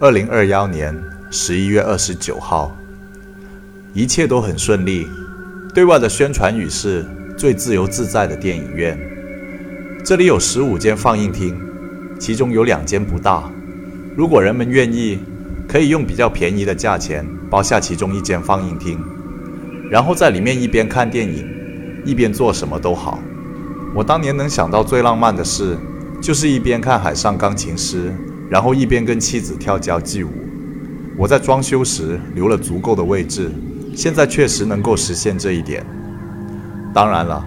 二零二幺年十一月二十九号，一切都很顺利。对外的宣传语是最自由自在的电影院。这里有十五间放映厅，其中有两间不大。如果人们愿意，可以用比较便宜的价钱包下其中一间放映厅，然后在里面一边看电影，一边做什么都好。我当年能想到最浪漫的事，就是一边看《海上钢琴师》，然后一边跟妻子跳交际舞。我在装修时留了足够的位置。现在确实能够实现这一点。当然了，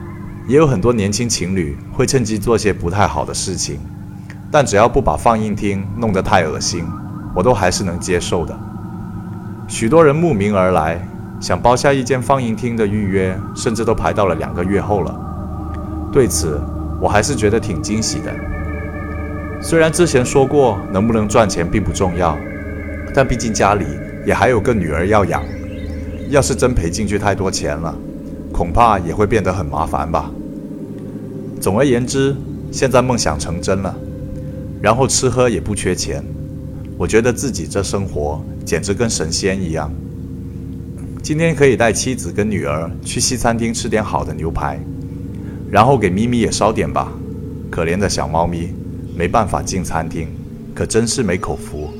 也有很多年轻情侣会趁机做些不太好的事情，但只要不把放映厅弄得太恶心，我都还是能接受的。许多人慕名而来，想包下一间放映厅的预约，甚至都排到了两个月后了。对此，我还是觉得挺惊喜的。虽然之前说过能不能赚钱并不重要，但毕竟家里也还有个女儿要养。要是真赔进去太多钱了，恐怕也会变得很麻烦吧。总而言之，现在梦想成真了，然后吃喝也不缺钱，我觉得自己这生活简直跟神仙一样。今天可以带妻子跟女儿去西餐厅吃点好的牛排，然后给咪咪也烧点吧。可怜的小猫咪，没办法进餐厅，可真是没口福。